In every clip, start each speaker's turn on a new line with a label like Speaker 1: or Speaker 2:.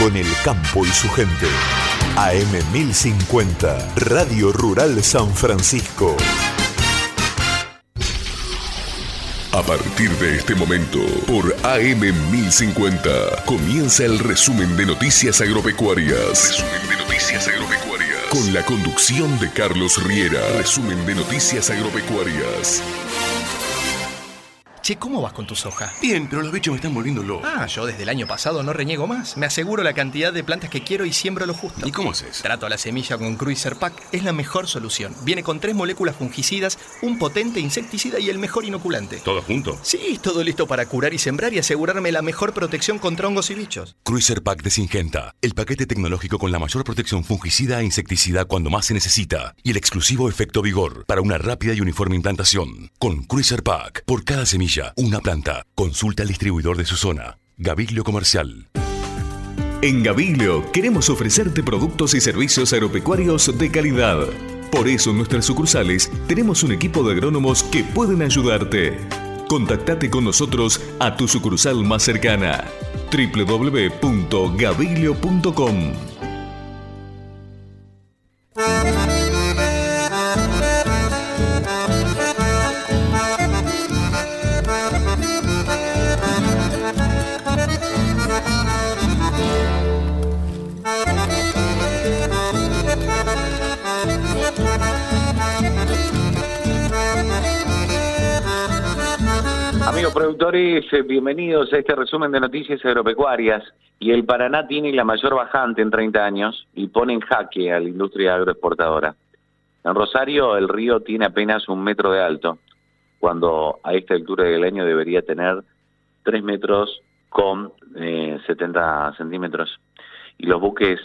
Speaker 1: con el campo y su gente. AM 1050, Radio Rural San Francisco.
Speaker 2: A partir de este momento, por AM 1050, comienza el resumen de noticias agropecuarias. Resumen de noticias agropecuarias. Con la conducción de Carlos Riera. Resumen de noticias agropecuarias.
Speaker 3: Che, ¿cómo vas con tu soja?
Speaker 4: Bien, pero los bichos me están volviendo loco.
Speaker 3: Ah, yo desde el año pasado no reniego más. Me aseguro la cantidad de plantas que quiero y siembro lo justo.
Speaker 4: ¿Y cómo haces?
Speaker 3: Trato a la semilla con Cruiser Pack. Es la mejor solución. Viene con tres moléculas fungicidas, un potente insecticida y el mejor inoculante.
Speaker 4: ¿Todo junto?
Speaker 3: Sí, todo listo para curar y sembrar y asegurarme la mejor protección contra hongos y bichos.
Speaker 2: Cruiser Pack de Singenta, el paquete tecnológico con la mayor protección fungicida e insecticida cuando más se necesita y el exclusivo efecto vigor para una rápida y uniforme implantación. Con Cruiser Pack, por cada semilla, una planta. Consulta al distribuidor de su zona. Gaviglio Comercial.
Speaker 5: En Gaviglio queremos ofrecerte productos y servicios agropecuarios de calidad. Por eso en nuestras sucursales tenemos un equipo de agrónomos que pueden ayudarte. Contactate con nosotros a tu sucursal más cercana www.gaviglio.com.
Speaker 6: productores, eh, bienvenidos a este resumen de noticias agropecuarias. Y el Paraná tiene la mayor bajante en 30 años y pone en jaque a la industria agroexportadora. En Rosario el río tiene apenas un metro de alto, cuando a esta altura del año debería tener 3 metros con eh, 70 centímetros. Y los buques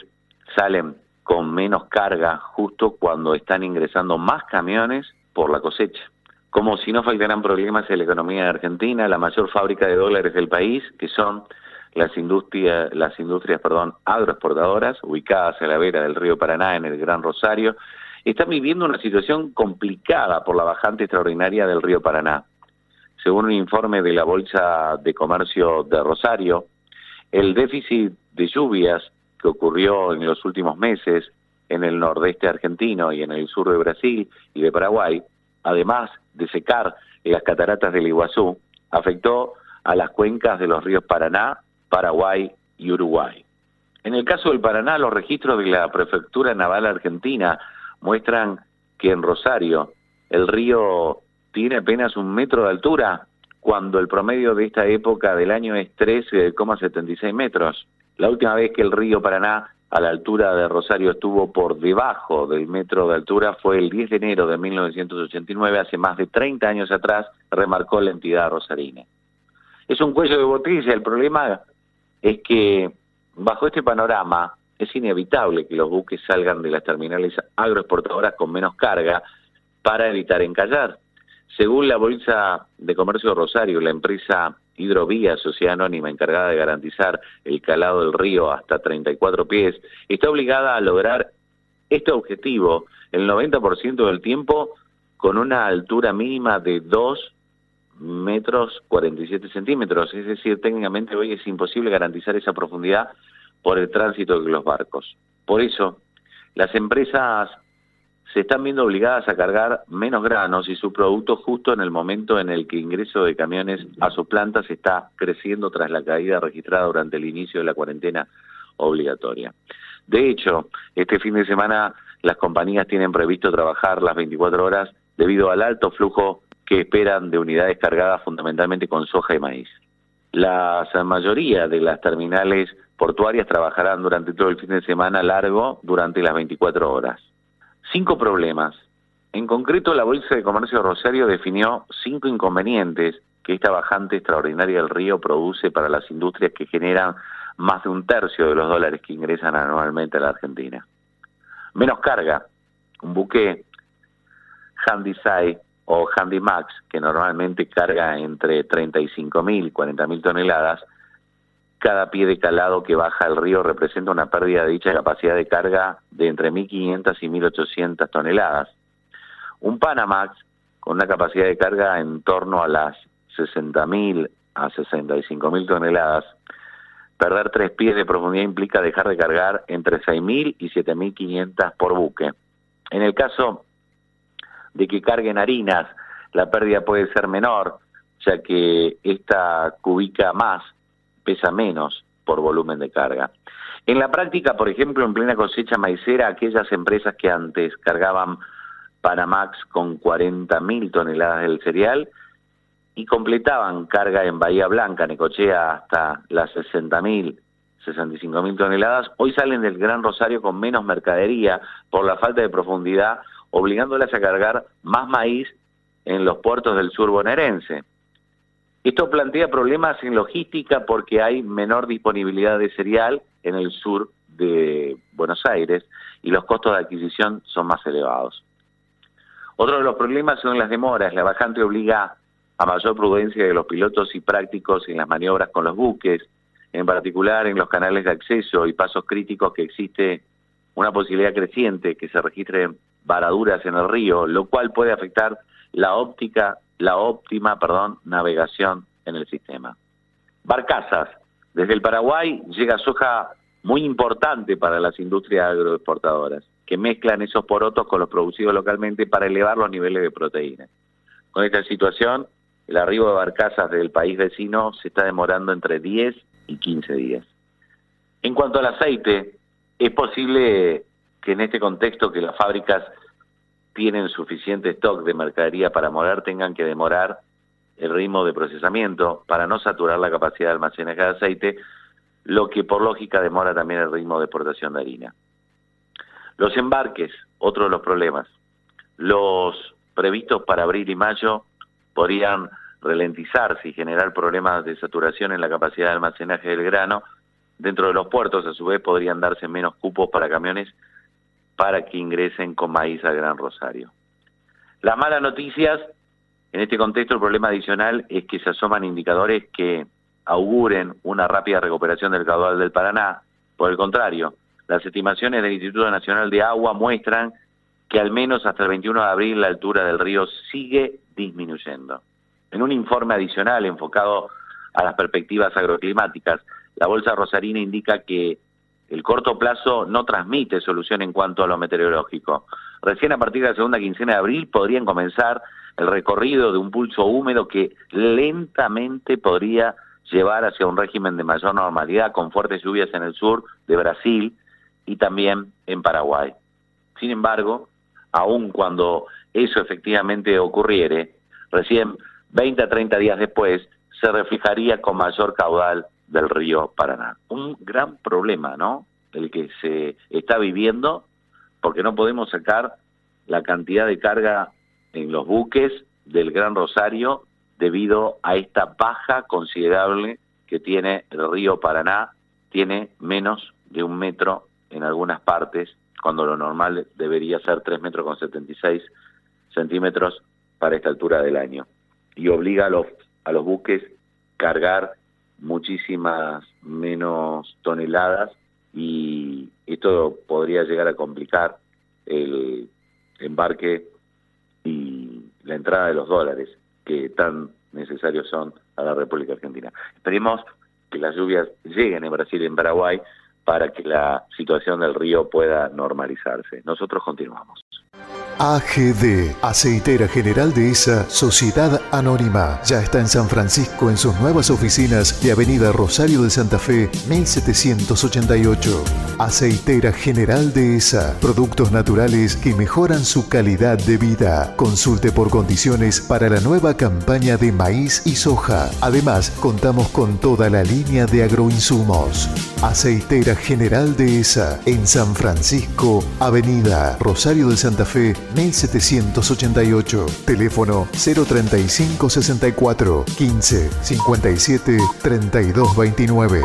Speaker 6: salen con menos carga justo cuando están ingresando más camiones por la cosecha como si no faltaran problemas en la economía de Argentina, la mayor fábrica de dólares del país, que son las industrias, las industrias perdón, agroexportadoras, ubicadas a la vera del río Paraná, en el Gran Rosario, están viviendo una situación complicada por la bajante extraordinaria del río Paraná. Según un informe de la Bolsa de Comercio de Rosario, el déficit de lluvias que ocurrió en los últimos meses en el nordeste argentino y en el sur de Brasil y de Paraguay, además de secar las cataratas del Iguazú, afectó a las cuencas de los ríos Paraná, Paraguay y Uruguay. En el caso del Paraná, los registros de la Prefectura Naval Argentina muestran que en Rosario el río tiene apenas un metro de altura, cuando el promedio de esta época del año es 13,76 metros. La última vez que el río Paraná a la altura de Rosario estuvo por debajo del metro de altura fue el 10 de enero de 1989, hace más de 30 años atrás, remarcó la entidad rosarina. Es un cuello de botella, el problema es que bajo este panorama es inevitable que los buques salgan de las terminales agroexportadoras con menos carga para evitar encallar. Según la Bolsa de Comercio de Rosario, la empresa Hidrovía, sociedad anónima encargada de garantizar el calado del río hasta 34 pies, está obligada a lograr este objetivo el 90% del tiempo con una altura mínima de 2 metros 47 centímetros. Es decir, técnicamente hoy es imposible garantizar esa profundidad por el tránsito de los barcos. Por eso, las empresas se están viendo obligadas a cargar menos granos y su producto justo en el momento en el que ingreso de camiones a sus plantas está creciendo tras la caída registrada durante el inicio de la cuarentena obligatoria. De hecho, este fin de semana las compañías tienen previsto trabajar las 24 horas debido al alto flujo que esperan de unidades cargadas fundamentalmente con soja y maíz. La mayoría de las terminales portuarias trabajarán durante todo el fin de semana largo durante las 24 horas cinco problemas. En concreto, la Bolsa de Comercio Rosario definió cinco inconvenientes que esta bajante extraordinaria del río produce para las industrias que generan más de un tercio de los dólares que ingresan anualmente a la Argentina. Menos carga. Un buque Handysize o Handymax, que normalmente carga entre 35.000 y 40.000 toneladas, cada pie de calado que baja el río representa una pérdida de dicha capacidad de carga de entre 1.500 y 1.800 toneladas. Un Panamax con una capacidad de carga en torno a las 60.000 a 65.000 toneladas perder tres pies de profundidad implica dejar de cargar entre 6.000 y 7.500 por buque. En el caso de que carguen harinas, la pérdida puede ser menor, ya que esta cubica más, pesa menos por volumen de carga. En la práctica, por ejemplo, en plena cosecha maicera, aquellas empresas que antes cargaban Panamax con 40.000 toneladas del cereal y completaban carga en Bahía Blanca, Necochea, hasta las 60.000, 65.000 toneladas, hoy salen del Gran Rosario con menos mercadería por la falta de profundidad, obligándolas a cargar más maíz en los puertos del sur bonaerense. Esto plantea problemas en logística porque hay menor disponibilidad de cereal en el sur de Buenos Aires y los costos de adquisición son más elevados. Otro de los problemas son las demoras. La bajante obliga a mayor prudencia de los pilotos y prácticos en las maniobras con los buques, en particular en los canales de acceso y pasos críticos que existe una posibilidad creciente que se registren varaduras en el río, lo cual puede afectar la óptica la óptima perdón, navegación en el sistema. Barcazas. Desde el Paraguay llega soja muy importante para las industrias agroexportadoras, que mezclan esos porotos con los producidos localmente para elevar los niveles de proteína. Con esta situación, el arribo de barcazas del país vecino se está demorando entre 10 y 15 días. En cuanto al aceite, es posible que en este contexto que las fábricas tienen suficiente stock de mercadería para morar tengan que demorar el ritmo de procesamiento para no saturar la capacidad de almacenaje de aceite, lo que por lógica demora también el ritmo de exportación de harina. Los embarques, otro de los problemas. Los previstos para abril y mayo podrían ralentizarse y generar problemas de saturación en la capacidad de almacenaje del grano. Dentro de los puertos, a su vez, podrían darse menos cupos para camiones para que ingresen con maíz al Gran Rosario. Las malas noticias, en este contexto el problema adicional es que se asoman indicadores que auguren una rápida recuperación del caudal del Paraná. Por el contrario, las estimaciones del Instituto Nacional de Agua muestran que al menos hasta el 21 de abril la altura del río sigue disminuyendo. En un informe adicional enfocado a las perspectivas agroclimáticas, la Bolsa Rosarina indica que el corto plazo no transmite solución en cuanto a lo meteorológico. Recién a partir de la segunda quincena de abril podrían comenzar el recorrido de un pulso húmedo que lentamente podría llevar hacia un régimen de mayor normalidad con fuertes lluvias en el sur de Brasil y también en Paraguay. Sin embargo, aun cuando eso efectivamente ocurriere, recién 20 a 30 días después se reflejaría con mayor caudal del río Paraná. Un gran problema, ¿no? El que se está viviendo porque no podemos sacar la cantidad de carga en los buques del Gran Rosario debido a esta baja considerable que tiene el río Paraná, tiene menos de un metro en algunas partes, cuando lo normal debería ser 3 metros con 76 centímetros para esta altura del año. Y obliga a los, a los buques cargar muchísimas menos toneladas y esto podría llegar a complicar el embarque y la entrada de los dólares que tan necesarios son a la República Argentina. Esperemos que las lluvias lleguen en Brasil y en Paraguay para que la situación del río pueda normalizarse. Nosotros continuamos.
Speaker 1: AGD, Aceitera General de esa Sociedad Anónima. Ya está en San Francisco en sus nuevas oficinas de Avenida Rosario de Santa Fe, 1788. Aceitera General de esa. Productos naturales que mejoran su calidad de vida. Consulte por condiciones para la nueva campaña de maíz y soja. Además, contamos con toda la línea de agroinsumos. Aceitera General de esa en San Francisco, Avenida Rosario de Santa Fe, 1788. Teléfono 035 64 15 57 32 29.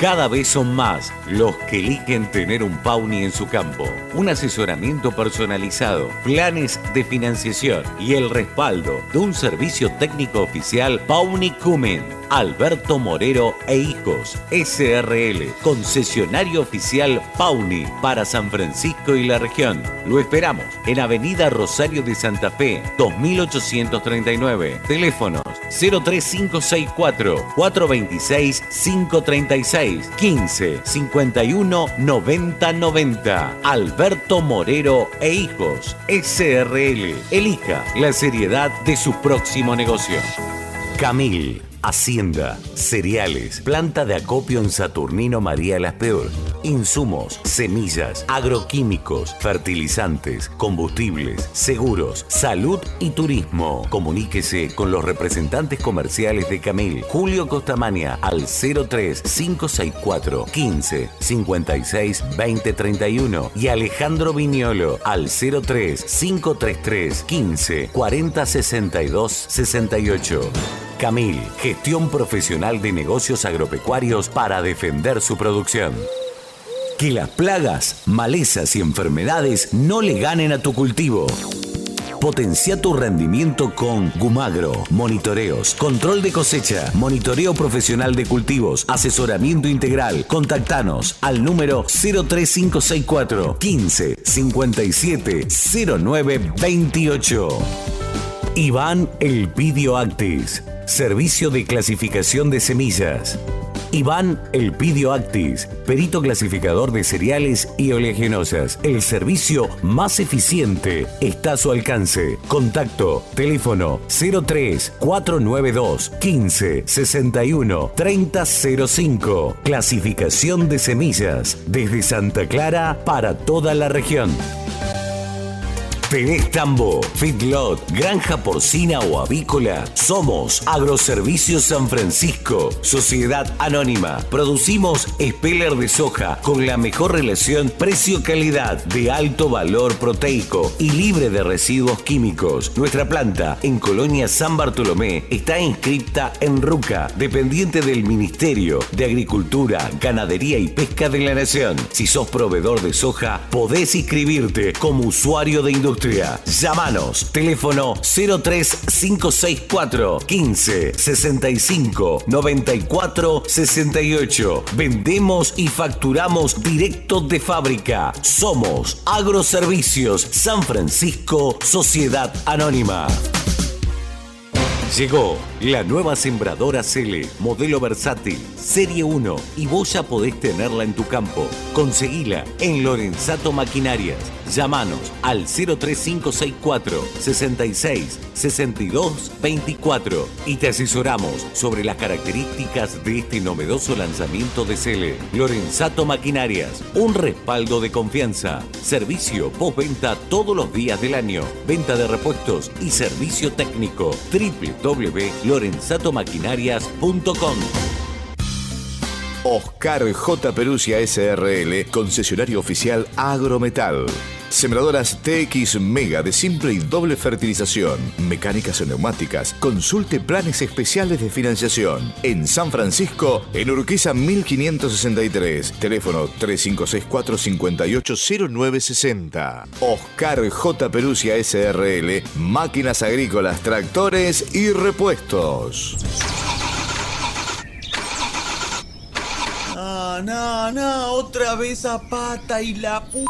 Speaker 7: Cada vez son más los que eligen tener un Pauni en su campo. Un asesoramiento personalizado, planes de financiación y el respaldo de un servicio técnico oficial Pauni Cumen. Alberto Morero e Hijos, SRL, concesionario oficial Pauni para San Francisco y la región. Lo esperamos en Avenida Rosario de Santa Fe, 2839. Teléfonos 03564 426 536 15 51 90 90. Alberto Morero e Hijos, SRL. Elija la seriedad de su próximo negocio. Camil Hacienda, cereales, planta de acopio en Saturnino María Las Peor, insumos, semillas, agroquímicos, fertilizantes, combustibles, seguros, salud y turismo. Comuníquese con los representantes comerciales de Camil, Julio Costamania al 03 564 15 56 20 31 y Alejandro Viñolo al 03 533 15 40 62 68. Camil, gestión profesional de negocios agropecuarios para defender su producción. Que las plagas, malezas y enfermedades no le ganen a tu cultivo. Potencia tu rendimiento con Gumagro. Monitoreos, control de cosecha, monitoreo profesional de cultivos, asesoramiento integral. Contactanos al número 03564 15 57 09 28. Iván Elpidio Actis Servicio de clasificación de semillas. Iván Elpidio Actis, perito clasificador de cereales y oleaginosas. El servicio más eficiente está a su alcance. Contacto, teléfono 03 492 15 61 3005. Clasificación de semillas desde Santa Clara para toda la región. Tenés tambo, feedlot, granja porcina o avícola. Somos Agroservicios San Francisco, Sociedad Anónima. Producimos speller de soja con la mejor relación precio-calidad de alto valor proteico y libre de residuos químicos. Nuestra planta en Colonia San Bartolomé está inscripta en RUCA, dependiente del Ministerio de Agricultura, Ganadería y Pesca de la Nación. Si sos proveedor de soja, podés inscribirte como usuario de industria Llámanos. Teléfono 03564 15 65 94 68. Vendemos y facturamos directo de fábrica. Somos Agroservicios San Francisco Sociedad Anónima. Llegó la nueva sembradora Cele, modelo versátil, Serie 1, y vos ya podés tenerla en tu campo. Conseguila en Lorenzato Maquinarias. Llámanos al 03564 66 62 24 y te asesoramos sobre las características de este novedoso lanzamiento de Cele. Lorenzato Maquinarias, un respaldo de confianza. Servicio postventa todos los días del año. Venta de repuestos y servicio técnico. www.lorenzatomaquinarias.com
Speaker 8: Oscar J. Perusia SRL, concesionario oficial Agrometal. Sembradoras TX Mega de simple y doble fertilización, mecánicas o neumáticas. Consulte planes especiales de financiación. En San Francisco, en Urquiza 1563. Teléfono 3564-580960. Oscar J. Perusia SRL, máquinas agrícolas, tractores y repuestos.
Speaker 9: No, no, no, otra vez a pata y la p...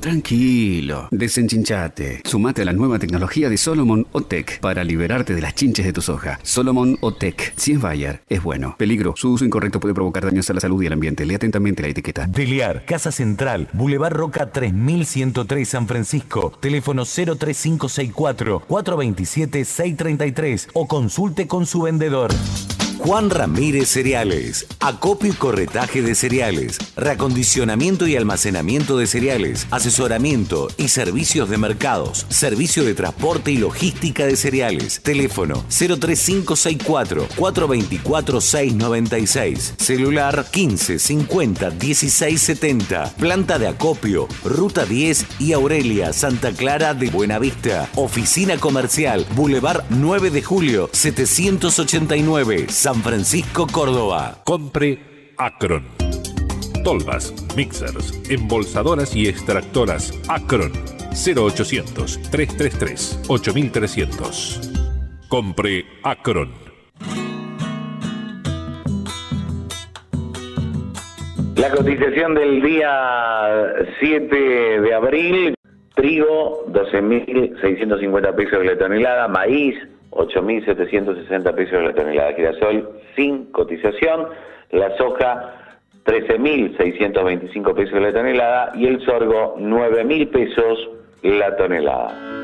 Speaker 10: Tranquilo, desenchinchate. Sumate a la nueva tecnología de Solomon Otec para liberarte de las chinches de tu soja. Solomon Otec. Si es Bayer, es bueno. Peligro. Su uso incorrecto puede provocar daños a la salud y al ambiente. Lea atentamente la etiqueta.
Speaker 7: Deliar, Casa Central, Boulevard Roca 3103 San Francisco. Teléfono 03564 427 633 o consulte con su vendedor. Juan Ramírez Cereales. Acopio y corretaje de cereales. Reacondicionamiento y almacenamiento de cereales. Asesoramiento y servicios de mercados. Servicio de transporte y logística de cereales. Teléfono 03564 424 696. Celular 15 50 16 70. Planta de acopio. Ruta 10 y Aurelia, Santa Clara de Buenavista. Oficina comercial. Boulevard 9 de Julio 789. San Francisco, Córdoba.
Speaker 11: Compre Acron. tolvas, mixers, embolsadoras y extractoras Acron 0800 333 8300. Compre Acron.
Speaker 6: La cotización del día 7 de abril, trigo 12.650 pesos de la tonelada, maíz 8.760 pesos la tonelada, girasol sin cotización, la soja 13.625 pesos la tonelada y el sorgo 9.000 pesos la tonelada.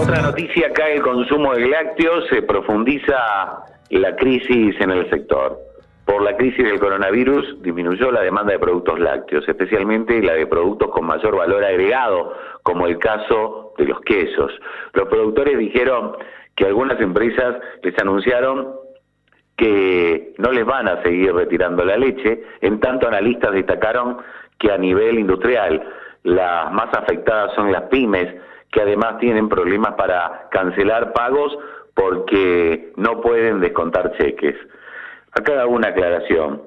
Speaker 6: Otra noticia, acá el consumo de lácteos, se profundiza la crisis en el sector. Por la crisis del coronavirus disminuyó la demanda de productos lácteos, especialmente la de productos con mayor valor agregado, como el caso de los quesos. Los productores dijeron que algunas empresas les anunciaron que no les van a seguir retirando la leche, en tanto analistas destacaron que a nivel industrial las más afectadas son las pymes, que además tienen problemas para cancelar pagos porque no pueden descontar cheques. Acá hago una aclaración.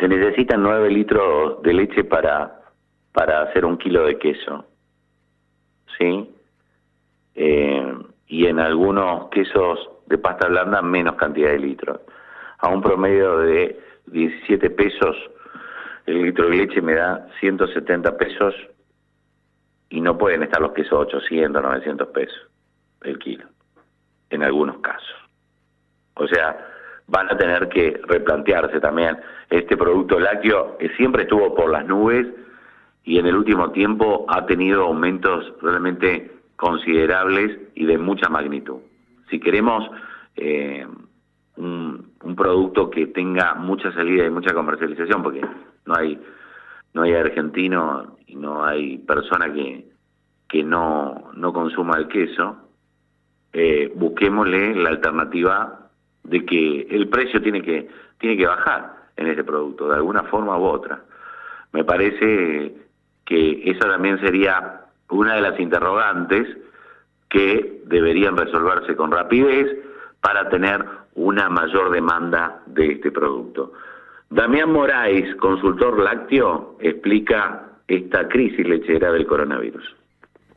Speaker 6: Se necesitan 9 litros de leche para, para hacer un kilo de queso. ¿Sí? Eh, y en algunos quesos de pasta blanda menos cantidad de litros. A un promedio de 17 pesos el litro de leche me da 170 pesos y no pueden estar los quesos 800, 900 pesos el kilo en algunos casos. O sea, van a tener que replantearse también. Este producto lácteo que siempre estuvo por las nubes y en el último tiempo ha tenido aumentos realmente considerables y de mucha magnitud. Si queremos eh, un, producto que tenga mucha salida y mucha comercialización, porque no hay no hay argentino y no hay persona que, que no, no consuma el queso, eh, busquémosle la alternativa de que el precio tiene que, tiene que bajar en ese producto, de alguna forma u otra. Me parece que esa también sería una de las interrogantes que deberían resolverse con rapidez para tener una mayor demanda de este producto. Damián Moraes, consultor lácteo, explica esta crisis lechera del coronavirus.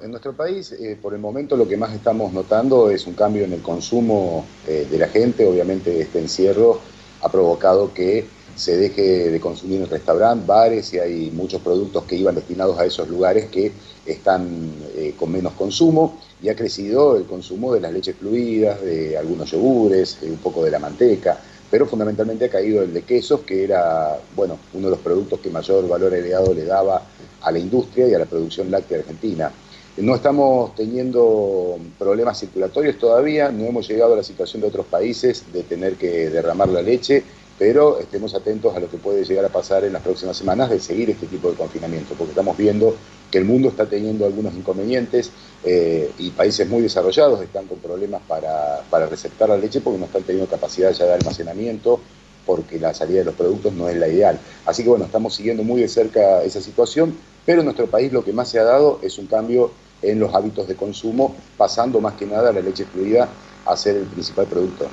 Speaker 12: En nuestro país, eh, por el momento, lo que más estamos notando es un cambio en el consumo eh, de la gente. Obviamente, este encierro ha provocado que se deje de consumir en restaurantes, bares y hay muchos productos que iban destinados a esos lugares que están eh, con menos consumo y ha crecido el consumo de las leches fluidas, de algunos yogures, un poco de la manteca, pero fundamentalmente ha caído el de quesos, que era bueno, uno de los productos que mayor valor agregado le daba a la industria y a la producción láctea argentina. No estamos teniendo problemas circulatorios todavía, no hemos llegado a la situación de otros países de tener que derramar la leche, pero estemos atentos a lo que puede llegar a pasar en las próximas semanas de seguir este tipo de confinamiento, porque estamos viendo que el mundo está teniendo algunos inconvenientes eh, y países muy desarrollados están con problemas para, para receptar la leche porque no están teniendo capacidad ya de almacenamiento porque la salida de los productos no es la ideal. Así que bueno, estamos siguiendo muy de cerca esa situación, pero en nuestro país lo que más se ha dado es un cambio en los hábitos de consumo, pasando más que nada la leche fluida a ser el principal producto.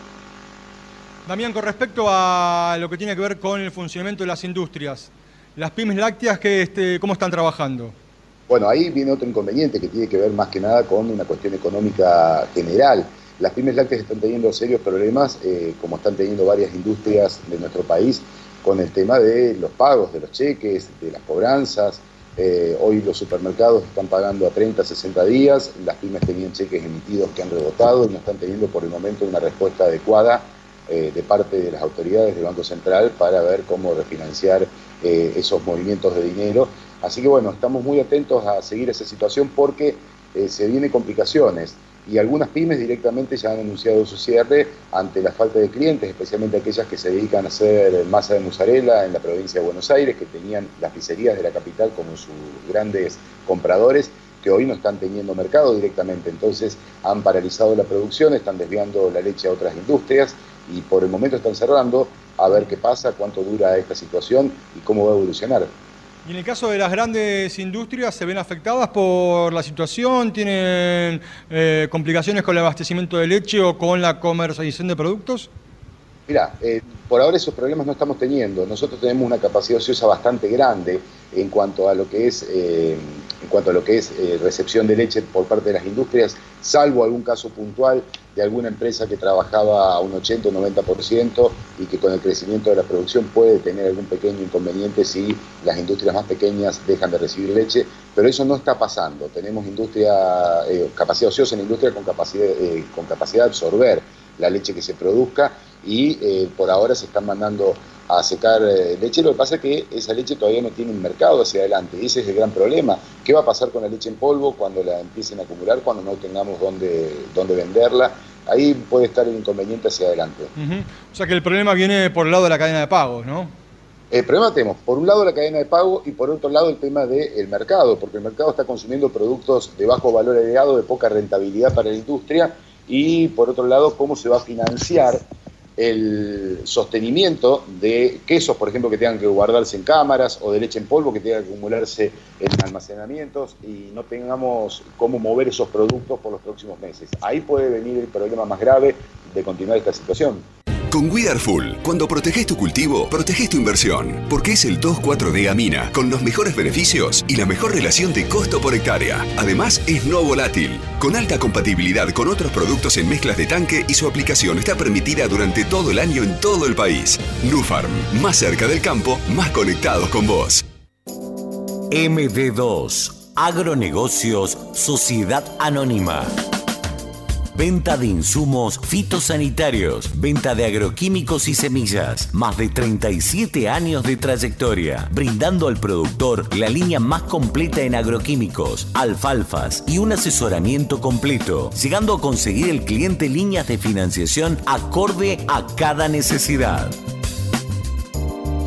Speaker 13: Damián, con respecto a lo que tiene que ver con el funcionamiento de las industrias, las pymes lácteas, que, este, ¿cómo están trabajando?
Speaker 12: Bueno, ahí viene otro inconveniente que tiene que ver más que nada con una cuestión económica general. Las pymes lácteas están teniendo serios problemas, eh, como están teniendo varias industrias de nuestro país, con el tema de los pagos, de los cheques, de las cobranzas, eh, hoy los supermercados están pagando a 30, 60 días, las pymes tenían cheques emitidos que han rebotado y no están teniendo por el momento una respuesta adecuada eh, de parte de las autoridades del Banco Central para ver cómo refinanciar esos movimientos de dinero. Así que bueno, estamos muy atentos a seguir esa situación porque se vienen complicaciones y algunas pymes directamente ya han anunciado su cierre ante la falta de clientes, especialmente aquellas que se dedican a hacer masa de mozzarella en la provincia de Buenos Aires, que tenían las pizzerías de la capital como sus grandes compradores, que hoy no están teniendo mercado directamente. Entonces han paralizado la producción, están desviando la leche a otras industrias y por el momento están cerrando a ver qué pasa, cuánto dura esta situación y cómo va a evolucionar.
Speaker 13: Y en el caso de las grandes industrias, ¿se ven afectadas por la situación? ¿Tienen eh, complicaciones con el abastecimiento de leche o con la comercialización de productos?
Speaker 12: Mira, eh, por ahora esos problemas no estamos teniendo. Nosotros tenemos una capacidad ociosa bastante grande en cuanto a lo que es, eh, en cuanto a lo que es eh, recepción de leche por parte de las industrias, salvo algún caso puntual de alguna empresa que trabajaba a un 80 o 90% y que con el crecimiento de la producción puede tener algún pequeño inconveniente si las industrias más pequeñas dejan de recibir leche, pero eso no está pasando. Tenemos industria, capacidad ociosa en industria con capacidad, con capacidad de absorber la leche que se produzca y eh, por ahora se están mandando a secar eh, leche. Lo que pasa es que esa leche todavía no tiene un mercado hacia adelante y ese es el gran problema. ¿Qué va a pasar con la leche en polvo cuando la empiecen a acumular, cuando no tengamos dónde, dónde venderla? Ahí puede estar el inconveniente hacia adelante.
Speaker 13: O sea que el problema viene por el lado de la cadena de pagos, ¿no?
Speaker 12: El problema tenemos, por un lado, la cadena de pago y por otro lado, el tema del mercado, porque el mercado está consumiendo productos de bajo valor agregado, de poca rentabilidad para la industria, y por otro lado, cómo se va a financiar el sostenimiento de quesos, por ejemplo, que tengan que guardarse en cámaras o de leche en polvo que tenga que acumularse en almacenamientos y no tengamos cómo mover esos productos por los próximos meses. Ahí puede venir el problema más grave de continuar esta situación.
Speaker 14: Con Full, cuando proteges tu cultivo, proteges tu inversión, porque es el 2,4-D Amina, con los mejores beneficios y la mejor relación de costo por hectárea. Además, es no volátil, con alta compatibilidad con otros productos en mezclas de tanque y su aplicación está permitida durante todo el año en todo el país. Nufarm, más cerca del campo, más conectados con vos.
Speaker 7: MD2, Agronegocios, Sociedad Anónima. Venta de insumos fitosanitarios, venta de agroquímicos y semillas. Más de 37 años de trayectoria, brindando al productor la línea más completa en agroquímicos, alfalfas y un asesoramiento completo, llegando a conseguir el cliente líneas de financiación acorde a cada necesidad.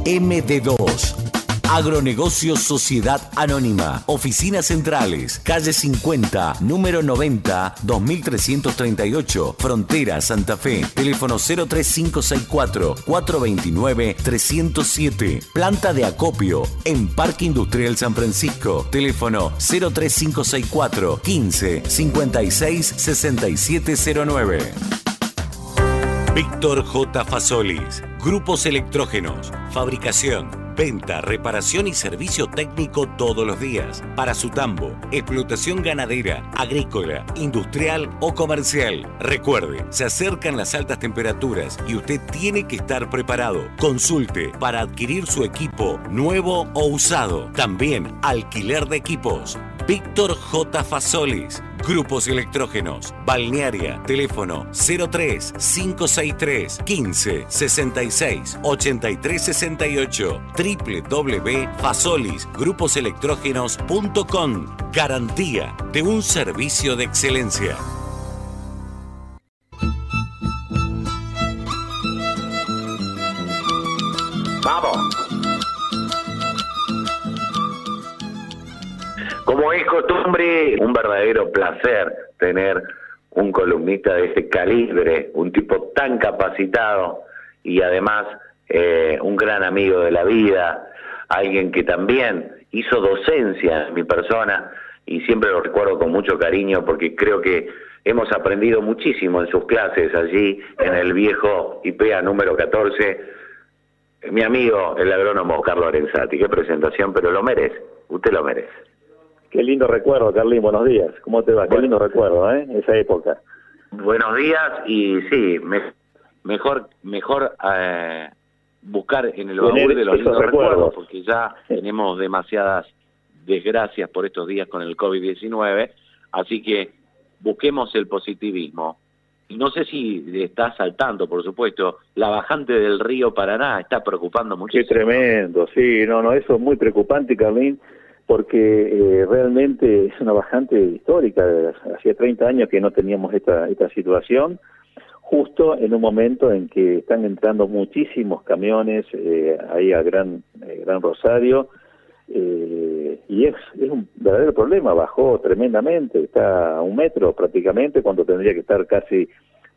Speaker 7: MD2 Agronegocios Sociedad Anónima. Oficinas centrales. Calle 50, número 90, 2338. Frontera, Santa Fe. Teléfono 03564 429 307. Planta de acopio en Parque Industrial San Francisco. Teléfono 03564 15 56 6709. Víctor J. Fasolis. Grupos electrógenos. Fabricación Venta, reparación y servicio técnico todos los días. Para su tambo, explotación ganadera, agrícola, industrial o comercial. Recuerde, se acercan las altas temperaturas y usted tiene que estar preparado. Consulte para adquirir su equipo nuevo o usado. También alquiler de equipos. Víctor J. Fasolis. Grupos electrógenos. Balnearia. Teléfono 03 563 15 66 83 68. www.fasolisgruposelectrógenos.com. Garantía de un servicio de excelencia.
Speaker 6: Vamos. Como es costumbre, un verdadero placer tener un columnista de este calibre, un tipo tan capacitado y además eh, un gran amigo de la vida, alguien que también hizo docencia en mi persona y siempre lo recuerdo con mucho cariño porque creo que hemos aprendido muchísimo en sus clases allí en el viejo IPEA número 14. Mi amigo, el agrónomo Carlos Arenzati, qué presentación, pero lo merece, usted lo merece.
Speaker 15: Qué lindo recuerdo, Carlín, buenos días. ¿Cómo te va? Qué lindo recuerdo, ¿eh? Esa época.
Speaker 6: Buenos días y sí, mejor mejor eh, buscar en el baúl de los lindos recuerdos. porque ya tenemos demasiadas desgracias por estos días con el COVID-19, así que busquemos el positivismo. Y no sé si está saltando, por supuesto, la bajante del río Paraná está preocupando muchísimo.
Speaker 15: Qué tremendo, sí, no, no, eso es muy preocupante, Carlín porque eh, realmente es una bajante histórica. Hacía 30 años que no teníamos esta, esta situación, justo en un momento en que están entrando muchísimos camiones eh, ahí a Gran, eh, Gran Rosario, y es, es un verdadero problema, bajó tremendamente, está a un metro prácticamente, cuando tendría que estar casi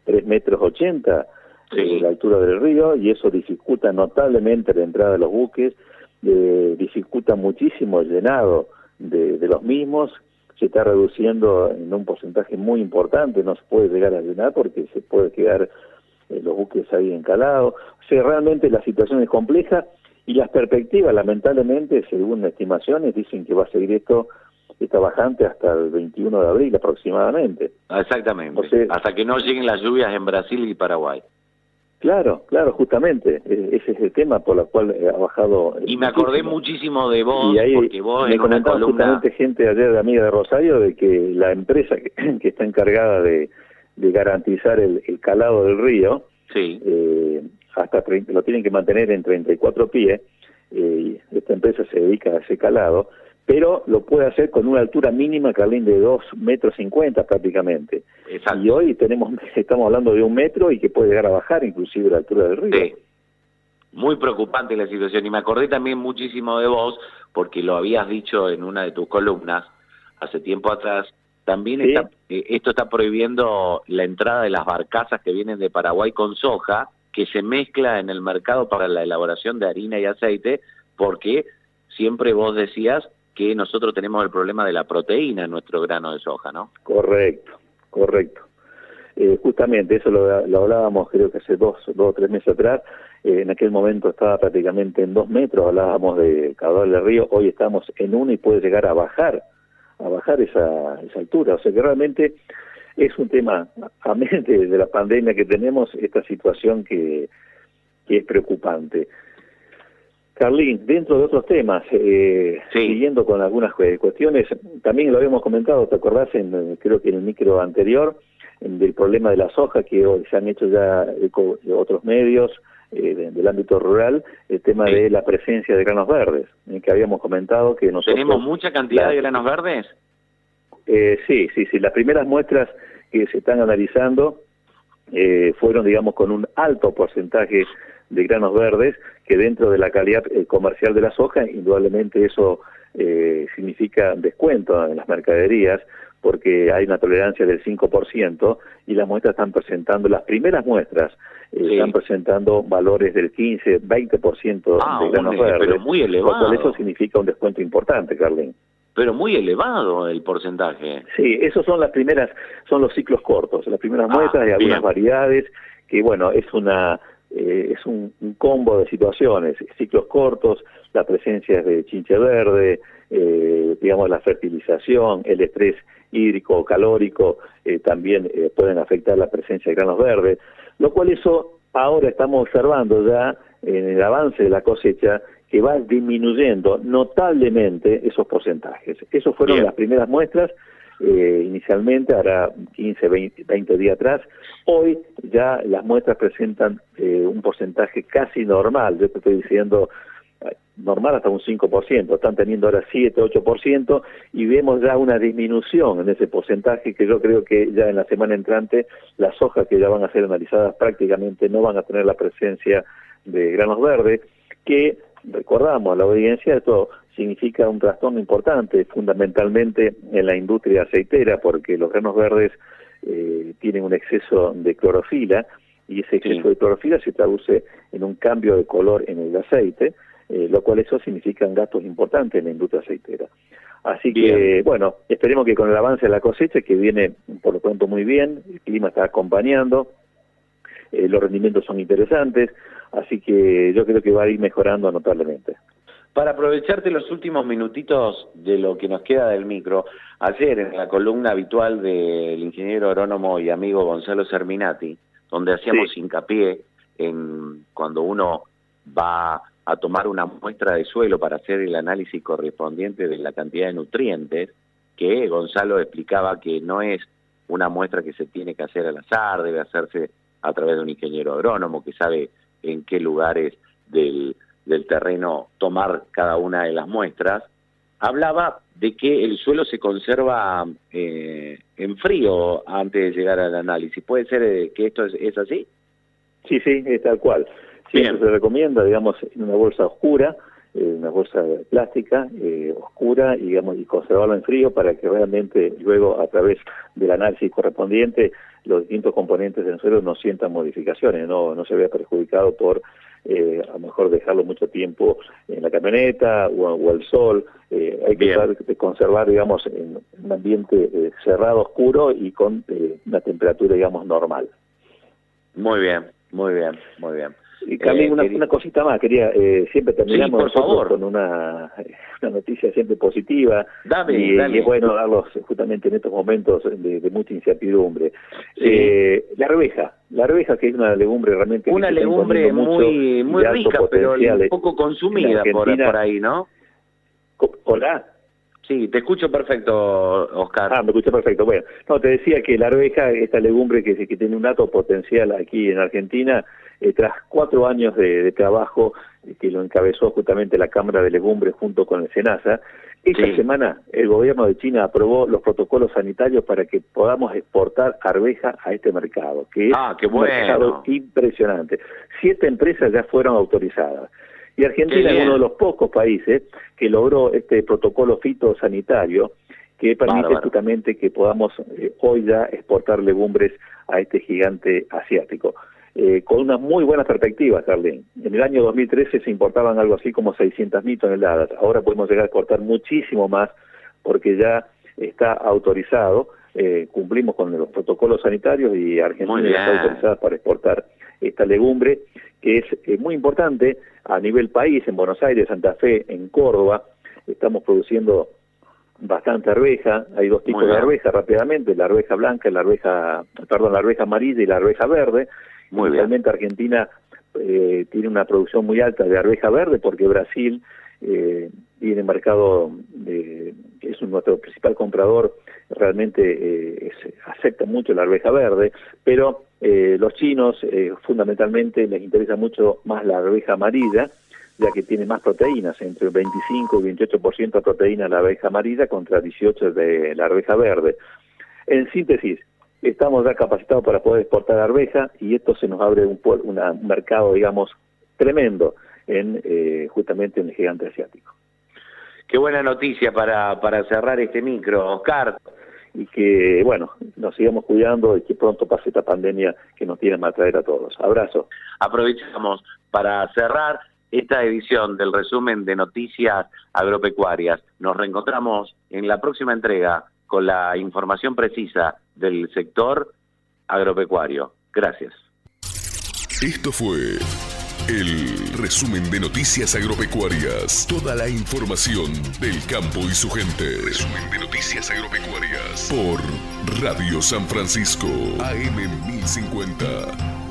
Speaker 15: 3 metros 80 de la altura del río, y eso dificulta notablemente la entrada de los buques, eh, dificulta muchísimo el llenado de, los mismos, se está reduciendo en un porcentaje muy importante, no se puede llegar a llenar porque se puede quedar eh, los buques ahí encalados. O sea, realmente la situación es compleja y las perspectivas, lamentablemente, según estimaciones, dicen que va a seguir esto esta bajante hasta el 21 de abril aproximadamente.
Speaker 6: Exactamente. hasta que no lleguen las lluvias en Brasil y Paraguay.
Speaker 15: Claro, claro, justamente. E, ese es el tema por el cual ha bajado.
Speaker 6: Y me acordé muchísimo de vos, y ahí porque vos
Speaker 15: me
Speaker 6: en una columna...
Speaker 15: justamente gente ayer de amiga de Rosario de que la empresa que, está encargada de, garantizar el, calado del río,
Speaker 6: sí.
Speaker 15: eh, hasta lo tienen que mantener en 34 pies. Eh, esta empresa se dedica a ese calado pero lo puede hacer con una altura mínima, Carlín, de 2 metros 50 prácticamente. Y hoy tenemos estamos hablando de un metro y que puede llegar a bajar inclusive la altura del río.
Speaker 6: Sí. Muy preocupante la situación y me acordé también muchísimo de vos porque lo habías dicho en una de tus columnas hace tiempo atrás. También eh, esto está prohibiendo la entrada de las barcazas que vienen de Paraguay con soja que se mezcla en el mercado para la elaboración de harina y aceite porque siempre vos decías que nosotros tenemos el problema de la proteína en nuestro grano de soja, ¿no?
Speaker 15: Correcto, correcto. Eh, justamente eso lo, hablábamos creo que hace dos, dos o tres meses atrás, eh, en aquel momento estaba prácticamente en dos metros, hablábamos de caudal del río, hoy estamos en uno y puede llegar a bajar, a bajar esa, esa altura, o sea que realmente es un tema, a mente de la pandemia que tenemos, esta situación que, que es preocupante. Carlín, dentro de otros temas, eh, siguiendo con algunas cuestiones, también lo habíamos comentado, ¿te acordás? En, creo que en el micro anterior, del problema de la soja, que hoy se han hecho ya otros medios eh, del ámbito rural, el tema de la presencia de granos verdes, en que habíamos comentado que nosotros...
Speaker 6: ¿Tenemos mucha cantidad de granos verdes?
Speaker 15: Eh, sí, sí, sí. Las primeras muestras que se están analizando eh, fueron, digamos, con un alto porcentaje de granos verdes, que dentro de la calidad eh, comercial de la soja, indudablemente eso eh, significa descuento en las mercaderías, porque hay una tolerancia del 5% y las muestras están presentando, las primeras muestras eh, están presentando valores del 15, 20%
Speaker 6: ah,
Speaker 15: de granos
Speaker 6: verdes.
Speaker 15: Pero
Speaker 6: muy elevado.
Speaker 15: eso significa un descuento importante, Carlín.
Speaker 6: Pero muy elevado el porcentaje.
Speaker 15: Sí, esos son las primeras, son los ciclos cortos, las primeras ah, muestras de algunas variedades, que bueno, es una eh, es un, combo de situaciones, ciclos cortos, la presencia de chinche verde, eh, digamos la fertilización, el estrés hídrico o calórico eh, también pueden afectar la presencia de granos verdes, lo cual eso ahora estamos observando ya en el avance de la cosecha que va disminuyendo notablemente esos porcentajes. Esas fueron las primeras muestras eh, inicialmente, ahora 15, 20, días atrás. Hoy ya las muestras presentan eh, un porcentaje casi normal, yo te estoy diciendo eh, normal hasta un 5%, están teniendo ahora 7, 8% y vemos ya una disminución en ese porcentaje que yo creo que ya en la semana entrante las hojas que ya van a ser analizadas prácticamente no van a tener la presencia de granos verdes, que recordamos a la audiencia, esto significa un trastorno importante, fundamentalmente en la industria aceitera, porque los granos verdes eh, tienen un exceso de clorofila y ese exceso de clorofila se traduce en un cambio de color en el aceite, eh, lo cual eso significa gastos importantes en la industria aceitera. Así que, bueno, esperemos que con el avance de la cosecha, que viene por lo pronto muy bien, el clima está acompañando, eh, los rendimientos son interesantes, así que yo creo que va a ir mejorando notablemente.
Speaker 6: Para aprovecharte los últimos minutitos de lo que nos queda del micro, ayer en la columna habitual del ingeniero agrónomo y amigo Gonzalo Serminati, donde hacíamos hincapié en cuando uno va a tomar una muestra de suelo para hacer el análisis correspondiente de la cantidad de nutrientes, que Gonzalo explicaba que no es una muestra que se tiene que hacer al azar, debe hacerse a través de un ingeniero agrónomo que sabe en qué lugares del del terreno tomar cada una de las muestras, hablaba de que el suelo se conserva eh, en frío antes de llegar al análisis. ¿Puede ser eh, que esto es, así?
Speaker 15: Sí, sí, es tal cual. Siempre se recomienda, digamos, en una bolsa oscura, una bolsa plástica oscura, y, digamos, y conservarla en frío para que realmente luego, a través del análisis correspondiente, los distintos componentes del suelo no sientan modificaciones, no, no se vea perjudicado por eh, a lo mejor dejarlo mucho tiempo en la camioneta o, al sol. Eh, hay que tratar de conservar, digamos, en un ambiente eh, cerrado, oscuro y con una temperatura, digamos, normal.
Speaker 6: Muy bien. Muy bien, muy bien.
Speaker 15: Y también una, una, cosita más, quería, eh, siempre terminamos
Speaker 6: por favor.
Speaker 15: con una, una, noticia siempre positiva.
Speaker 6: Dame,
Speaker 15: y,
Speaker 6: dame.
Speaker 15: y es bueno darlos justamente en estos momentos de, de mucha incertidumbre. Eh, la arveja, la arveja que es una legumbre realmente...
Speaker 6: Una legumbre muy, muy rica, pero un poco consumida por, por ahí, ¿no?
Speaker 15: Hola.
Speaker 6: Sí, te escucho perfecto, Oscar.
Speaker 15: Ah, me escucho perfecto. Bueno, no, te decía que la arveja, esta legumbre que, que tiene un alto potencial aquí en Argentina, eh, tras cuatro años de, de trabajo eh, que lo encabezó justamente la Cámara de Legumbres junto con el SENASA, esta
Speaker 6: Sí.
Speaker 15: semana el gobierno de China aprobó los protocolos sanitarios para que podamos exportar arveja a este mercado, que es
Speaker 6: Ah, qué
Speaker 15: un mercado
Speaker 6: bueno.
Speaker 15: impresionante. Siete empresas ya fueron autorizadas. Y Argentina es uno de los pocos países que logró este protocolo fitosanitario que permite
Speaker 6: Bárbaro.
Speaker 15: justamente que podamos eh, hoy ya exportar legumbres a este gigante asiático. Eh, con unas muy buenas perspectivas, Carlín. En el año 2013 se importaban algo así como 600.000 toneladas. Ahora podemos llegar a exportar muchísimo más porque ya está autorizado. eh, cumplimos con los protocolos sanitarios y Argentina está autorizada para exportar esta legumbre que es eh, muy importante a nivel país, en Buenos Aires, Santa Fe, en Córdoba. Estamos produciendo bastante arveja, hay dos tipos de arveja rápidamente, la arveja blanca la arveja, perdón, la arveja amarilla y la arveja verde.
Speaker 6: Muy.
Speaker 15: Realmente Argentina eh, tiene una producción muy alta de arveja verde porque Brasil eh, tiene mercado, de, es nuestro principal comprador, realmente eh, acepta mucho la arveja verde, pero eh, los chinos eh, fundamentalmente les interesa mucho más la arveja amarilla, ya que tiene más proteínas, entre 25 y 28% de proteína la arveja amarilla contra 18 de la arveja verde. En síntesis, estamos ya capacitados para poder exportar arveja y esto se nos abre un, un mercado, digamos, tremendo en eh, justamente en el gigante asiático.
Speaker 6: Qué buena noticia para, para cerrar este micro, Oscar.
Speaker 15: Y que, bueno, nos sigamos cuidando y que pronto pase esta pandemia que nos tiene a traer a todos. Abrazo.
Speaker 6: Aprovechamos para cerrar esta edición del resumen de noticias agropecuarias. Nos reencontramos en la próxima entrega con la información precisa del sector agropecuario. Gracias.
Speaker 14: Esto fue el resumen de noticias agropecuarias. Toda la información del campo y su gente. Resumen de noticias agropecuarias por Radio San Francisco AM 1050.